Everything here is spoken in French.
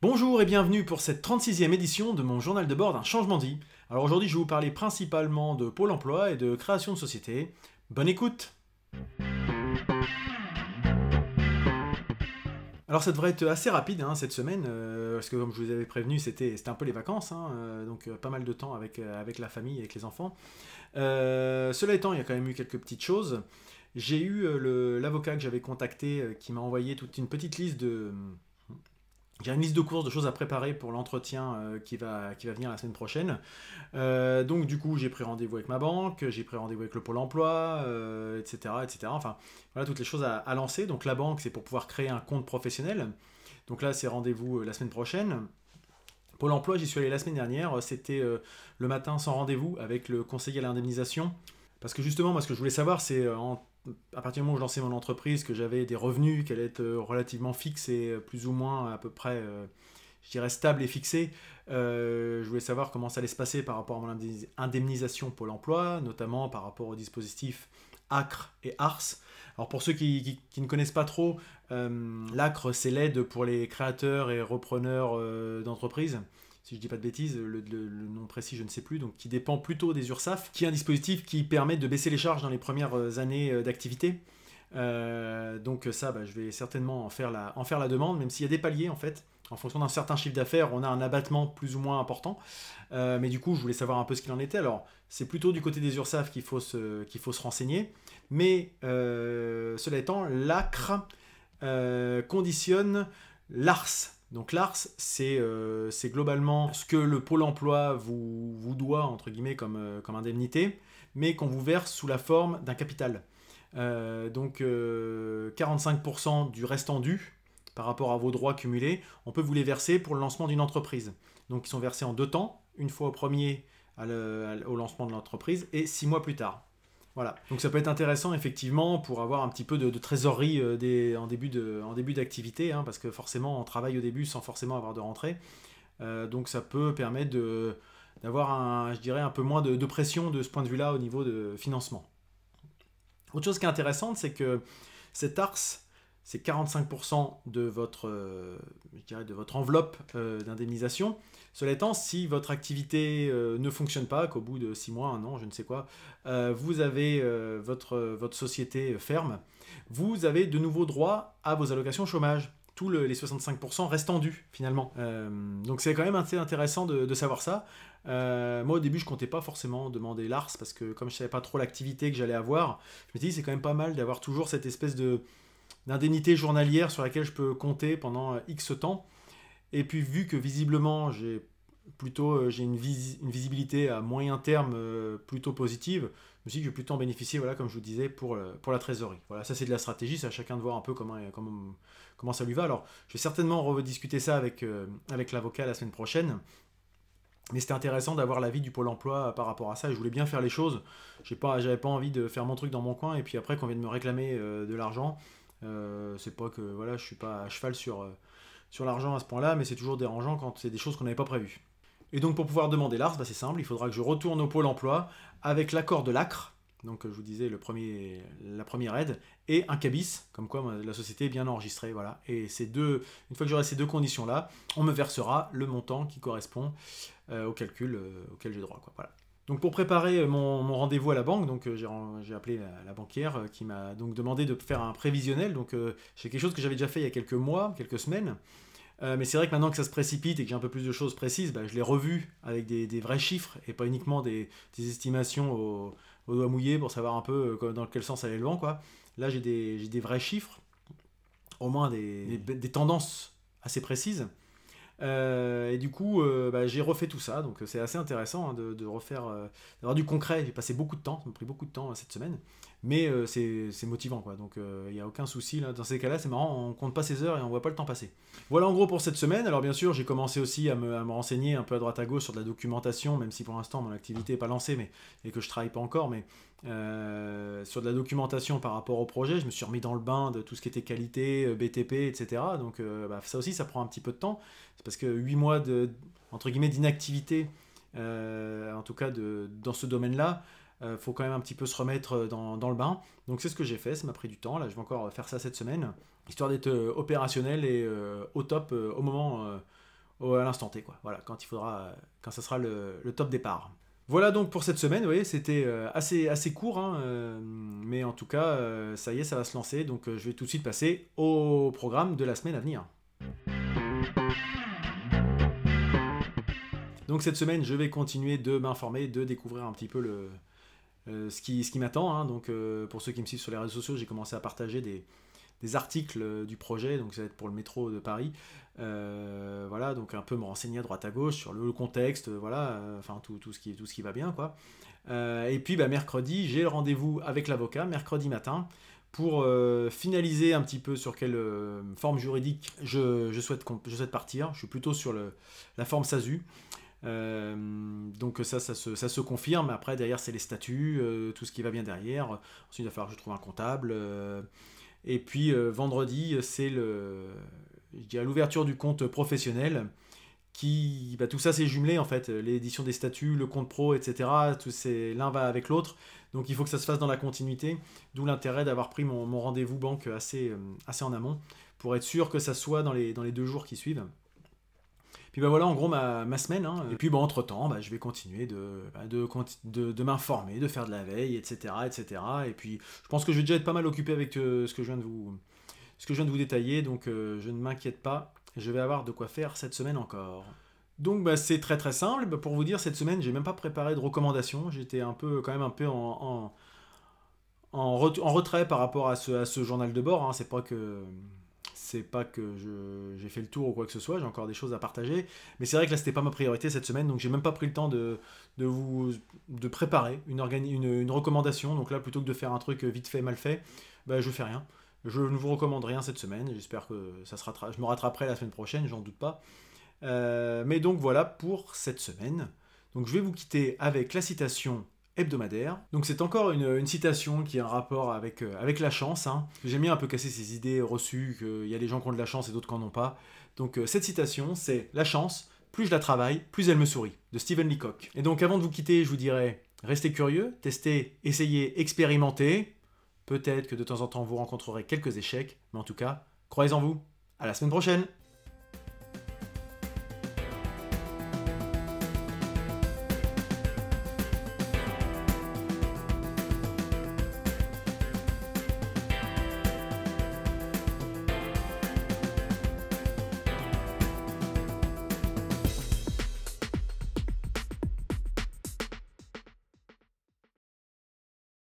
Bonjour et bienvenue pour cette 36e édition de mon journal de bord d'un changement de vie. Alors aujourd'hui je vais vous parler principalement de Pôle Emploi et de création de société. Bonne écoute Alors ça devrait être assez rapide hein, cette semaine, euh, parce que comme je vous avais prévenu, c'était un peu les vacances, hein, euh, donc euh, pas mal de temps avec, avec la famille, avec les enfants. cela étant, il y a quand même eu quelques petites choses. J'ai eu l'avocat que j'avais contacté qui m'a envoyé toute une petite liste de j'ai une liste de courses, de choses à préparer pour l'entretien euh, qui, va, qui va venir la semaine prochaine. Euh, donc du coup, j'ai pris rendez-vous avec ma banque, j'ai pris rendez-vous avec le Pôle Emploi, etc., euh, etc. Enfin, voilà toutes les choses à, lancer. Donc la banque, c'est pour pouvoir créer un compte professionnel. Donc là, c'est rendez-vous la semaine prochaine. Pôle Emploi, j'y suis allé la semaine dernière. C'était le matin sans rendez-vous avec le conseiller à l'indemnisation. Parce que justement, moi, ce que je voulais savoir, c'est en à partir du moment où je lançais mon entreprise, que j'avais des revenus qui allaient être euh, relativement fixes et euh, plus ou moins à peu près, euh, je dirais, et fixés, je voulais savoir comment ça allait se passer par rapport à mon indemnisation Pôle emploi, notamment par rapport au dispositif ACRE et ARS. Alors pour ceux qui, ne connaissent pas trop, l'ACRE c'est l'aide pour les créateurs et repreneurs d'entreprises si je dis pas de bêtises, le, nom précis je ne sais plus, donc qui dépend plutôt des URSAF, qui est un dispositif qui permet de baisser les charges dans les premières euh, années euh, d'activité. Euh, donc ça, bah, je vais certainement en faire la demande, même s'il y a des paliers en fait. En fonction d'un certain chiffre d'affaires, on a un abattement plus ou moins important. mais du coup, je voulais savoir un peu ce qu'il en était. Alors, c'est plutôt du côté des URSAF qu'il faut, se, renseigner. Mais cela étant, l'ACRE conditionne l'ARS, donc l'ARS, euh, c'est globalement ce que le pôle emploi vous, doit, entre guillemets, comme, euh, comme indemnité, mais qu'on vous verse sous la forme d'un capital. Euh, donc 45% du restant dû par rapport à vos droits cumulés, on peut vous les verser pour le lancement d'une entreprise. Donc ils sont versés en deux temps, une fois au premier au lancement de l'entreprise et six mois plus tard. Voilà. Donc ça peut être intéressant effectivement pour avoir un petit peu de, trésorerie euh, en début d'activité, hein, parce que forcément on travaille au début sans forcément avoir de rentrée. Euh, donc ça peut permettre d'avoir un, peu moins de, pression de ce point de vue-là au niveau de financement. Autre chose qui est intéressante, c'est que cet ARS, c'est 45% de votre, euh, de votre enveloppe euh, d'indemnisation. Cela étant, si votre activité euh, ne fonctionne pas, qu'au bout de 6 mois, un an, je ne sais quoi, vous avez votre, votre société ferme, vous avez de nouveau droit à vos allocations chômage. Tous les 65% restent dus finalement. donc c'est quand même assez intéressant de, savoir ça. moi au début je comptais pas forcément demander l'ARS parce que comme je savais pas trop l'activité que j'allais avoir, je me dis c'est quand même pas mal d'avoir toujours cette espèce de, d'indemnité journalière sur laquelle je peux compter pendant euh, X temps. Et puis vu que visiblement j'ai plutôt euh, j'ai une, visibilité à moyen terme euh, plutôt positive, je me suis dit que je vais plutôt en bénéficier, voilà, comme je vous disais, pour, pour la trésorerie. Voilà, ça c'est de la stratégie, c'est à chacun de voir un peu comment, comment, comment ça lui va. Alors, je vais certainement rediscuter ça avec, avec l'avocat la semaine prochaine. Mais c'était intéressant d'avoir l'avis du Pôle emploi par rapport à ça. je voulais bien faire les choses. N'avais pas, pas envie de faire mon truc dans mon coin et puis après qu'on vienne me réclamer de l'argent, c'est pas que voilà, je suis pas à cheval sur, euh, sur l'argent à ce point-là, mais c'est toujours dérangeant quand c'est des choses qu'on n'avait pas prévues. Et donc pour pouvoir demander l'ARS, bah, c'est simple, il faudra que je retourne au pôle emploi avec l'accord de l'ACRE, donc je vous disais le premier, la première aide, et un cabis, comme quoi la société est bien enregistrée, voilà. Et ces deux, une fois que j'aurai ces deux conditions-là, on me versera le montant qui correspond euh, au calcul auquel j'ai droit, quoi. Donc pour préparer mon, rendez-vous à la banque, donc euh, j'ai appelé la, banquière euh, qui m'a donc demandé de faire un prévisionnel. Donc euh, c'est quelque chose que j'avais déjà fait il y a quelques mois, quelques semaines. mais c'est vrai que maintenant que ça se précipite et que j'ai un peu plus de choses précises, bah, je l'ai revu avec des, vrais chiffres et pas uniquement des, estimations au, doigt mouillé pour savoir un peu dans quel sens allait le vent. Quoi. Là j'ai des, vrais chiffres, au moins des tendances assez précises. Euh, et du coup, euh, bah, j'ai refait tout ça, donc euh, c'est assez intéressant hein, de, refaire, d'avoir du concret. J'ai passé beaucoup de temps, ça m'a pris beaucoup de temps cette semaine, mais c'est motivant quoi. Donc il n'y a aucun souci là. Dans ces cas-là, c'est marrant, on compte pas ses heures et on voit pas le temps passer. Voilà en gros pour cette semaine. Alors bien sûr, j'ai commencé aussi à me, à me, renseigner un peu à droite à gauche sur de la documentation, même si pour l'instant mon activité n'est pas lancée, mais et que je travaille pas encore, mais sur de la documentation par rapport au projet, je me suis remis dans le bain de tout ce qui était qualité, BTP, etc. Donc bah, ça aussi, ça prend un petit peu de temps parce que 8 mois de, entre guillemets, d'inactivité, euh, en tout cas de, dans ce domaine-là, euh, faut quand même un petit peu se remettre dans, dans le bain. Donc c'est ce que j'ai fait, ça m'a pris du temps. Là, je vais encore faire ça cette semaine, histoire d'être euh, opérationnel et au top au moment à l'instant T, quoi. Voilà, quand il faudra, quand ça sera le, top départ. Voilà donc pour cette semaine, vous voyez, c'était assez, assez court, hein, mais en tout cas, ça y est, ça va se lancer, donc je vais tout de suite passer au programme de la semaine à venir. Donc cette semaine, je vais continuer de m'informer, de découvrir un petit peu euh, ce qui, m'attend. Hein. Donc euh, pour ceux qui me suivent sur les réseaux sociaux, j'ai commencé à partager des, des articles euh, du projet, donc ça va être pour le métro de Paris. voilà, donc un peu me renseigner à droite à gauche sur le contexte, voilà, enfin tout, tout, ce qui, tout ce qui va bien, quoi. et puis bah, mercredi, j'ai le rendez-vous avec l'avocat, mercredi matin, pour finaliser un petit peu sur quelle forme juridique je, souhaite, partir. Je suis plutôt sur la forme SASU. Euh, donc ça, ça se, confirme. Après, derrière, c'est les statuts, euh, tout ce qui va bien derrière. Ensuite, il va falloir que je trouve un comptable. Euh, et puis, vendredi, c'est l'ouverture du compte professionnel. Qui, bah, tout ça, c'est jumelé en fait. L'édition des statuts, le compte pro, etc. Tout l'un va avec l'autre. Donc, il faut que ça se fasse dans la continuité. D'où l'intérêt d'avoir pris mon, rendez-vous banque assez, assez en amont pour être sûr que ça soit dans les deux jours qui suivent. Puis bah voilà en gros ma, ma semaine. Hein. Et puis bah, entre temps, bah, je vais continuer de, bah, de, de, m'informer, de faire de la veille, etc., etc. Et puis je pense que je vais déjà être pas mal occupé avec euh, ce que je viens de vous, ce que je viens de vous détailler. Donc euh, je ne m'inquiète pas, je vais avoir de quoi faire cette semaine encore. Donc c'est très très simple. Pour vous dire, cette semaine, j'ai même pas préparé de recommandations. J'étais un peu quand même un peu en, en, en, retrait par rapport à ce, à ce journal de bord. Hein. C'est pas que c'est pas que j'ai fait le tour ou quoi que ce soit, j'ai encore des choses à partager. Mais c'est vrai que là, c'était pas ma priorité cette semaine, donc j'ai même pas pris le temps de, de vous de préparer une, une, recommandation. Donc là, plutôt que de faire un truc vite fait, mal fait, bah, je fais rien. Je ne vous recommande rien cette semaine. J'espère que ça sera je me rattraperai la semaine prochaine, j'en doute pas. Euh, mais donc voilà pour cette semaine. Donc je vais vous quitter avec la citation hebdomadaire. Donc c'est encore une, citation qui a un rapport avec, euh, la chance. Hein. J'aime bien un peu casser ces idées reçues qu'il y a des gens qui ont de la chance et d'autres qui n'en ont pas. Donc euh, cette citation, c'est La chance, plus je la travaille, plus elle me sourit, de Stephen Leacock. Et donc avant de vous quitter, je vous dirais, restez curieux, testez, essayez, expérimentez. Peut-être que de temps en temps vous rencontrerez quelques échecs, mais en tout cas, croyez en vous. À la semaine prochaine